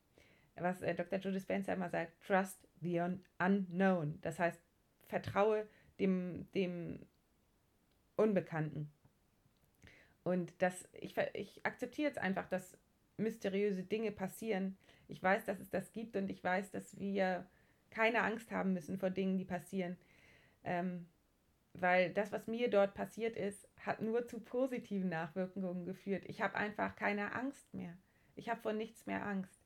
Was äh, Dr. Joe Dispenza immer sagt, trust the unknown. Das heißt, vertraue dem, dem Unbekannten. Und das, ich, ich akzeptiere jetzt einfach, dass mysteriöse Dinge passieren. Ich weiß, dass es das gibt und ich weiß, dass wir keine Angst haben müssen vor Dingen, die passieren. Ähm, weil das, was mir dort passiert ist, hat nur zu positiven Nachwirkungen geführt. Ich habe einfach keine Angst mehr. Ich habe vor nichts mehr Angst.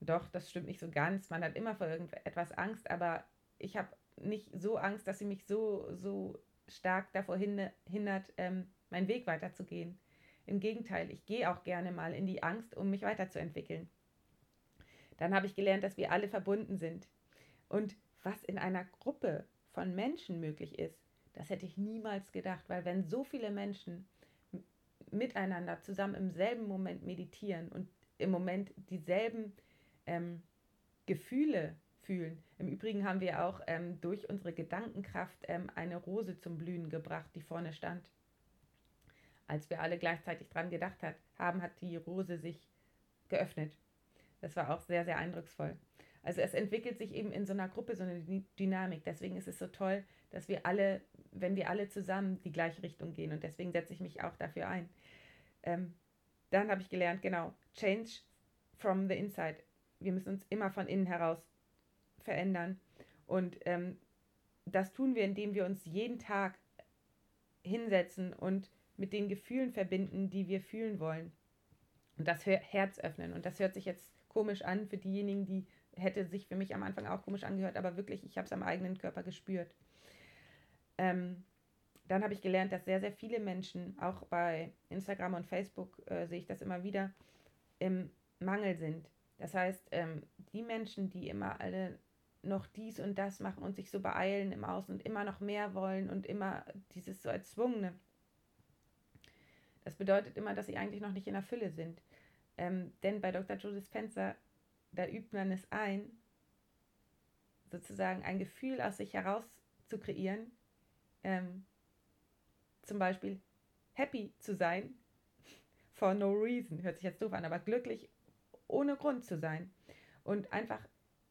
Doch, das stimmt nicht so ganz. Man hat immer vor irgendetwas Angst, aber ich habe nicht so Angst, dass sie mich so, so stark davor hindert, ähm, meinen Weg weiterzugehen. Im Gegenteil, ich gehe auch gerne mal in die Angst, um mich weiterzuentwickeln. Dann habe ich gelernt, dass wir alle verbunden sind. Und was in einer Gruppe von Menschen möglich ist, das hätte ich niemals gedacht, weil wenn so viele Menschen miteinander zusammen im selben Moment meditieren und im Moment dieselben ähm, Gefühle fühlen. Im Übrigen haben wir auch ähm, durch unsere Gedankenkraft ähm, eine Rose zum Blühen gebracht, die vorne stand. Als wir alle gleichzeitig dran gedacht haben, hat die Rose sich geöffnet. Das war auch sehr, sehr eindrucksvoll. Also es entwickelt sich eben in so einer Gruppe so eine Dynamik. Deswegen ist es so toll, dass wir alle, wenn wir alle zusammen die gleiche Richtung gehen. Und deswegen setze ich mich auch dafür ein. Ähm, dann habe ich gelernt, genau, change from the inside. Wir müssen uns immer von innen heraus verändern. Und ähm, das tun wir, indem wir uns jeden Tag hinsetzen und mit den Gefühlen verbinden, die wir fühlen wollen. Und das Herz öffnen. Und das hört sich jetzt komisch an für diejenigen, die hätte sich für mich am Anfang auch komisch angehört, aber wirklich, ich habe es am eigenen Körper gespürt. Ähm, dann habe ich gelernt, dass sehr, sehr viele Menschen, auch bei Instagram und Facebook äh, sehe ich das immer wieder, im Mangel sind. Das heißt, ähm, die Menschen, die immer alle noch dies und das machen und sich so beeilen im Außen und immer noch mehr wollen und immer dieses so erzwungene, das bedeutet immer, dass sie eigentlich noch nicht in der Fülle sind. Ähm, denn bei Dr. Joe Dispenza, da übt man es ein, sozusagen ein Gefühl aus sich heraus zu kreieren, ähm, zum Beispiel happy zu sein, *laughs* for no reason, hört sich jetzt doof an, aber glücklich ohne Grund zu sein und einfach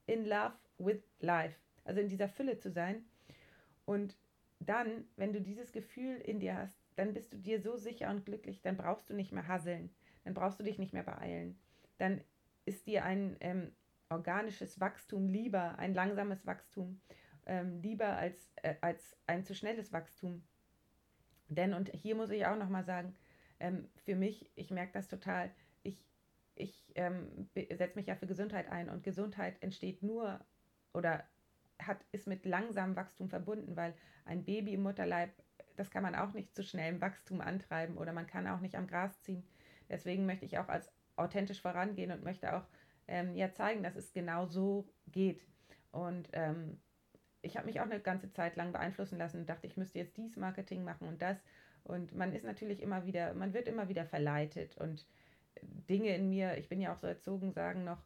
in love with life, also in dieser Fülle zu sein. Und dann, wenn du dieses Gefühl in dir hast, dann bist du dir so sicher und glücklich, dann brauchst du nicht mehr hasseln, dann brauchst du dich nicht mehr beeilen. Dann ist dir ein ähm, organisches Wachstum lieber, ein langsames Wachstum, ähm, lieber als, äh, als ein zu schnelles Wachstum. Denn, und hier muss ich auch nochmal sagen, ähm, für mich, ich merke das total, ich, ich ähm, setze mich ja für Gesundheit ein und Gesundheit entsteht nur oder hat, ist mit langsamem Wachstum verbunden, weil ein Baby im Mutterleib das kann man auch nicht zu schnellem Wachstum antreiben oder man kann auch nicht am Gras ziehen. Deswegen möchte ich auch als authentisch vorangehen und möchte auch ähm, ja zeigen, dass es genau so geht. Und ähm, ich habe mich auch eine ganze Zeit lang beeinflussen lassen und dachte, ich müsste jetzt dies Marketing machen und das. Und man ist natürlich immer wieder, man wird immer wieder verleitet und Dinge in mir, ich bin ja auch so erzogen, sagen noch,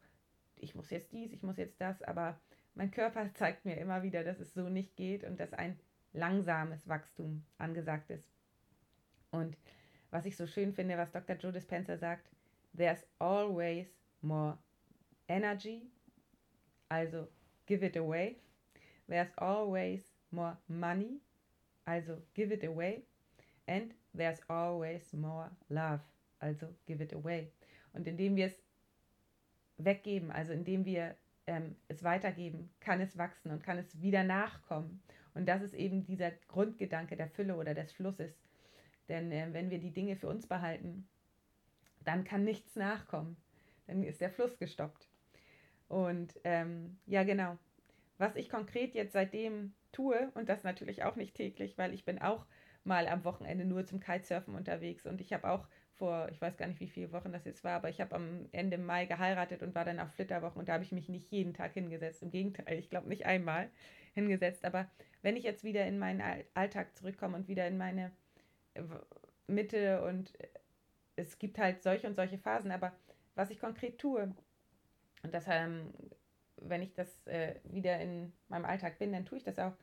ich muss jetzt dies, ich muss jetzt das, aber mein Körper *laughs* zeigt mir immer wieder, dass es so nicht geht und dass ein langsames Wachstum angesagt ist. Und was ich so schön finde, was Dr. Joe Dispenza sagt, there's always more energy, also give it away. There's always more money, also give it away. And there's always more love, also give it away. Und indem wir es weggeben, also indem wir ähm, es weitergeben, kann es wachsen und kann es wieder nachkommen. Und das ist eben dieser Grundgedanke der Fülle oder des Flusses. Denn äh, wenn wir die Dinge für uns behalten, dann kann nichts nachkommen. Dann ist der Fluss gestoppt. Und ähm, ja, genau. Was ich konkret jetzt seitdem tue, und das natürlich auch nicht täglich, weil ich bin auch mal am Wochenende nur zum Kitesurfen unterwegs und ich habe auch vor, ich weiß gar nicht, wie viele Wochen das jetzt war, aber ich habe am Ende Mai geheiratet und war dann auf Flitterwochen und da habe ich mich nicht jeden Tag hingesetzt. Im Gegenteil, ich glaube nicht einmal hingesetzt. Aber wenn ich jetzt wieder in meinen Alltag zurückkomme und wieder in meine Mitte und es gibt halt solche und solche Phasen, aber was ich konkret tue, und das, ähm, wenn ich das äh, wieder in meinem Alltag bin, dann tue ich das auch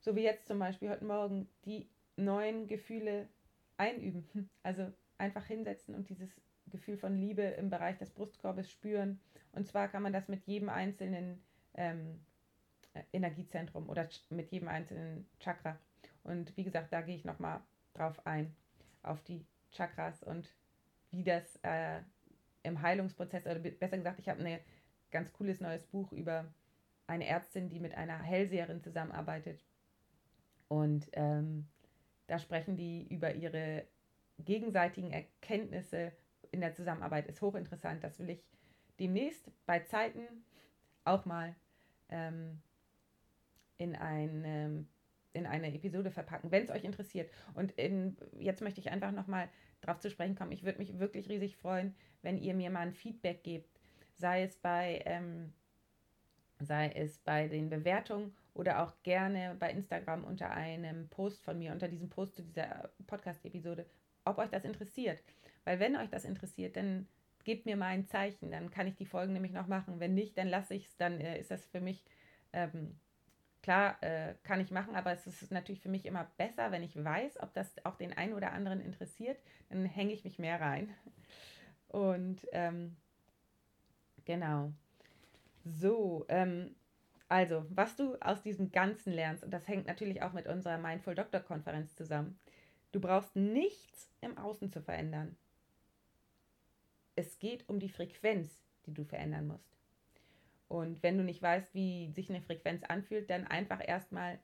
so wie jetzt zum Beispiel heute Morgen, die neuen Gefühle einüben. *laughs* Also einfach hinsetzen und dieses Gefühl von Liebe im Bereich des Brustkorbes spüren. Und zwar kann man das mit jedem einzelnen ähm, Energiezentrum oder mit jedem einzelnen Chakra. Und wie gesagt, da gehe ich nochmal drauf ein, auf die Chakras und wie das äh, im Heilungsprozess, oder besser gesagt, ich habe ein ganz cooles neues Buch über eine Ärztin, die mit einer Hellseherin zusammenarbeitet. Und ähm, da sprechen die über ihre gegenseitigen Erkenntnisse in der Zusammenarbeit. Ist hochinteressant. Das will ich demnächst bei Zeiten auch mal ähm, in, ein, in eine Episode verpacken, wenn es euch interessiert. Und in, jetzt möchte ich einfach nochmal darauf zu sprechen kommen. Ich würde mich wirklich riesig freuen, wenn ihr mir mal ein Feedback gebt, sei es bei, ähm, sei es bei den Bewertungen oder auch gerne bei Instagram unter einem Post von mir, unter diesem Post zu dieser Podcast-Episode, ob euch das interessiert. Weil wenn euch das interessiert, dann gebt mir mal ein Zeichen, dann kann ich die Folgen nämlich noch machen. Wenn nicht, dann lasse ich es, dann äh, ist das für mich ähm, Klar, äh, kann ich machen, aber es ist natürlich für mich immer besser, wenn ich weiß, ob das auch den einen oder anderen interessiert, dann hänge ich mich mehr rein. Und ähm, genau. So, ähm, also, was du aus diesem Ganzen lernst, und das hängt natürlich auch mit unserer Mindful Doctor Konferenz zusammen, du brauchst nichts im Außen zu verändern. Es geht um die Frequenz, die du verändern musst. Und wenn du nicht weißt, wie sich eine Frequenz anfühlt, dann einfach erstmal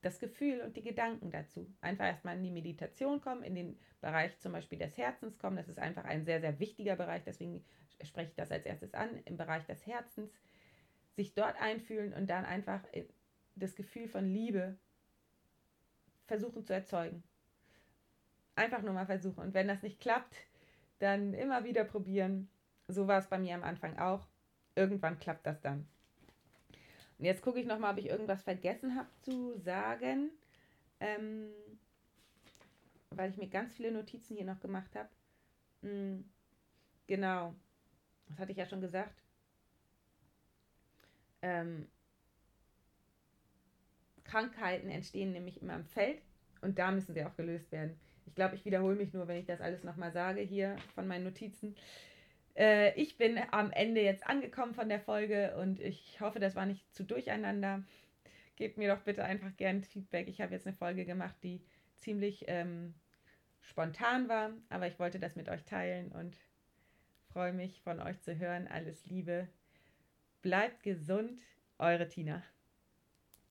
das Gefühl und die Gedanken dazu. Einfach erstmal in die Meditation kommen, in den Bereich zum Beispiel des Herzens kommen. Das ist einfach ein sehr, sehr wichtiger Bereich, deswegen spreche ich das als erstes an, im Bereich des Herzens. Sich dort einfühlen und dann einfach das Gefühl von Liebe versuchen zu erzeugen. Einfach nur mal versuchen. Und wenn das nicht klappt, dann immer wieder probieren. So war es bei mir am Anfang auch irgendwann klappt das dann. Und jetzt gucke ich nochmal, ob ich irgendwas vergessen habe zu sagen. Ähm, weil ich mir ganz viele Notizen hier noch gemacht habe. Mhm, genau. Das hatte ich ja schon gesagt. Ähm, Krankheiten entstehen nämlich immer im Feld und da müssen sie auch gelöst werden. Ich glaube, ich wiederhole mich nur, wenn ich das alles nochmal sage hier von meinen Notizen. Äh, ich bin am Ende jetzt angekommen von der Folge und ich hoffe, das war nicht zu durcheinander. Gebt mir doch bitte einfach gern Feedback. Ich habe jetzt eine Folge gemacht, die ziemlich ähm, spontan war, aber ich wollte das mit euch teilen und freue mich von euch zu hören. Alles Liebe. Bleibt gesund, eure Tina.